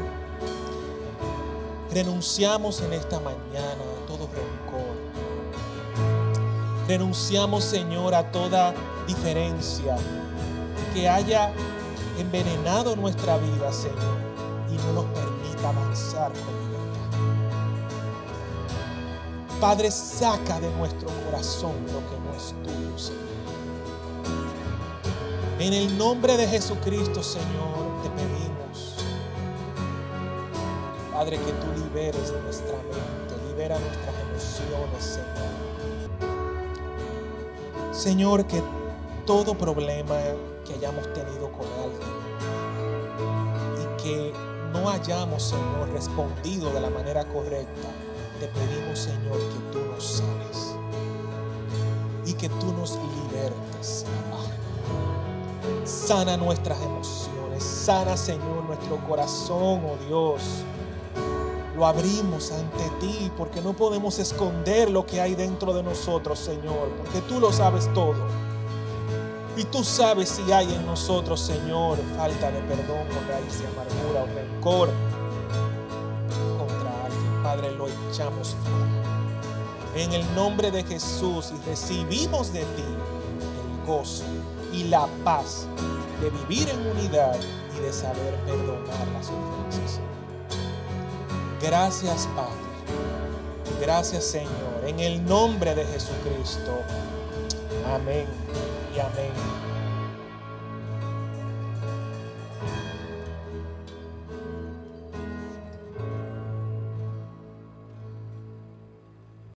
renunciamos en esta mañana a todo rencor. Renunciamos, Señor, a toda diferencia que haya envenenado nuestra vida, Señor, y no nos permita avanzar con libertad. Padre, saca de nuestro corazón lo que no es tuyo, Señor. En el nombre de Jesucristo, Señor, te pedimos Padre, que tú liberes nuestra mente, libera nuestras emociones, Señor. Señor, que todo problema que hayamos tenido con alguien y que no hayamos, Señor, respondido de la manera correcta, te pedimos, Señor, que tú nos sanes y que tú nos libertes, Sana nuestras emociones, sana, Señor, nuestro corazón, oh Dios lo abrimos ante ti porque no podemos esconder lo que hay dentro de nosotros, Señor, porque tú lo sabes todo. Y tú sabes si hay en nosotros, Señor, falta de perdón o raíz amargura o rencor contra alguien. Padre, lo echamos fuera. En el nombre de Jesús y recibimos de ti el gozo y la paz de vivir en unidad y de saber perdonar las ofensas. Gracias Padre. Gracias Señor. En el nombre de Jesucristo. Amén y amén.